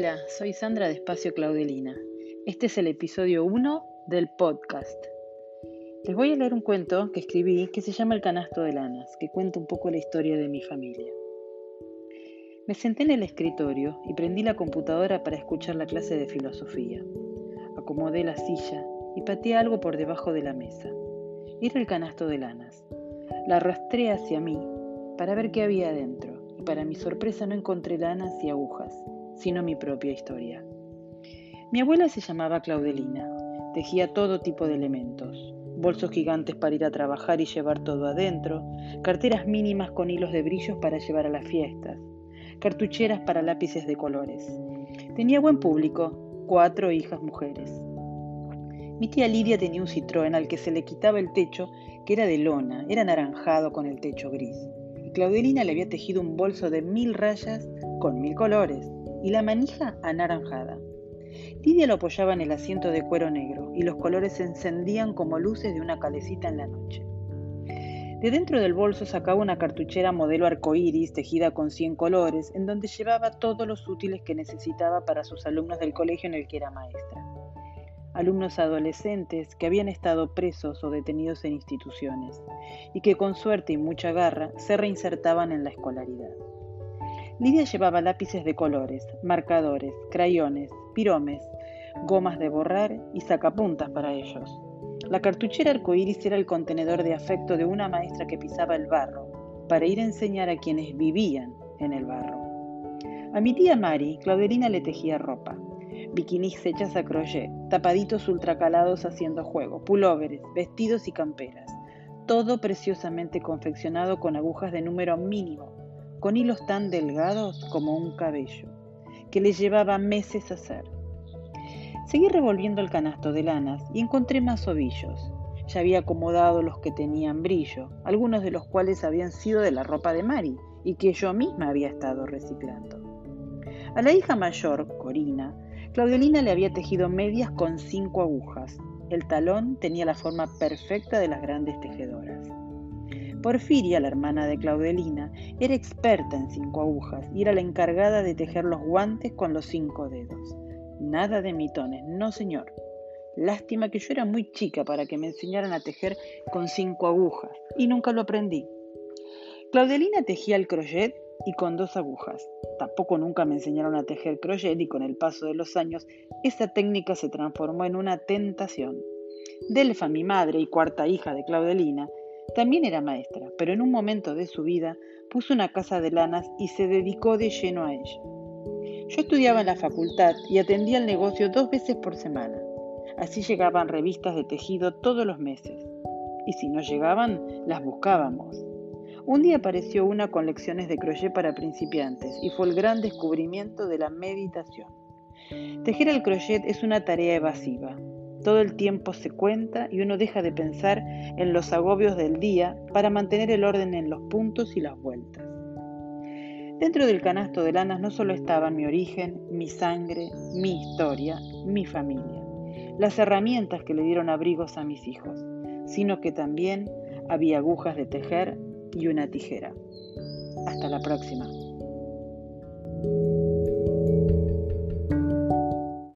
Hola, soy Sandra de Espacio Claudelina. Este es el episodio 1 del podcast. Les voy a leer un cuento que escribí que se llama El canasto de lanas, que cuenta un poco la historia de mi familia. Me senté en el escritorio y prendí la computadora para escuchar la clase de filosofía. Acomodé la silla y pateé algo por debajo de la mesa. Era el canasto de lanas. La arrastré hacia mí para ver qué había adentro y para mi sorpresa no encontré lanas y agujas, sino mi propia historia. Mi abuela se llamaba Claudelina, tejía todo tipo de elementos, bolsos gigantes para ir a trabajar y llevar todo adentro, carteras mínimas con hilos de brillos para llevar a las fiestas, cartucheras para lápices de colores. Tenía buen público, cuatro hijas mujeres. Mi tía Lidia tenía un Citroën al que se le quitaba el techo, que era de lona, era anaranjado con el techo gris. Y Claudelina le había tejido un bolso de mil rayas con mil colores y la manija anaranjada. Lidia lo apoyaba en el asiento de cuero negro y los colores se encendían como luces de una calecita en la noche. De dentro del bolso sacaba una cartuchera modelo arcoíris tejida con 100 colores, en donde llevaba todos los útiles que necesitaba para sus alumnos del colegio en el que era maestra. Alumnos adolescentes que habían estado presos o detenidos en instituciones y que con suerte y mucha garra se reinsertaban en la escolaridad. Lidia llevaba lápices de colores, marcadores, crayones, piromes, gomas de borrar y sacapuntas para ellos. La cartuchera arcoíris era el contenedor de afecto de una maestra que pisaba el barro para ir a enseñar a quienes vivían en el barro. A mi tía Mari, Claudelina le tejía ropa, bikinis hechas a crochet, tapaditos ultracalados haciendo juego, pulóveres, vestidos y camperas, todo preciosamente confeccionado con agujas de número mínimo con hilos tan delgados como un cabello, que le llevaba meses hacer. Seguí revolviendo el canasto de lanas y encontré más ovillos. Ya había acomodado los que tenían brillo, algunos de los cuales habían sido de la ropa de Mari y que yo misma había estado reciclando. A la hija mayor, Corina, Claudelina le había tejido medias con cinco agujas. El talón tenía la forma perfecta de las grandes tejedoras. Porfiria, la hermana de Claudelina, era experta en cinco agujas y era la encargada de tejer los guantes con los cinco dedos. Nada de mitones, no señor. Lástima que yo era muy chica para que me enseñaran a tejer con cinco agujas y nunca lo aprendí. Claudelina tejía el crochet y con dos agujas. Tampoco nunca me enseñaron a tejer crochet y con el paso de los años esa técnica se transformó en una tentación. Delfa, mi madre y cuarta hija de Claudelina, también era maestra, pero en un momento de su vida puso una casa de lanas y se dedicó de lleno a ella. Yo estudiaba en la facultad y atendía el negocio dos veces por semana. Así llegaban revistas de tejido todos los meses. Y si no llegaban, las buscábamos. Un día apareció una con lecciones de crochet para principiantes y fue el gran descubrimiento de la meditación. Tejer el crochet es una tarea evasiva, todo el tiempo se cuenta y uno deja de pensar en los agobios del día para mantener el orden en los puntos y las vueltas. Dentro del canasto de lanas no solo estaban mi origen, mi sangre, mi historia, mi familia, las herramientas que le dieron abrigos a mis hijos, sino que también había agujas de tejer y una tijera. Hasta la próxima.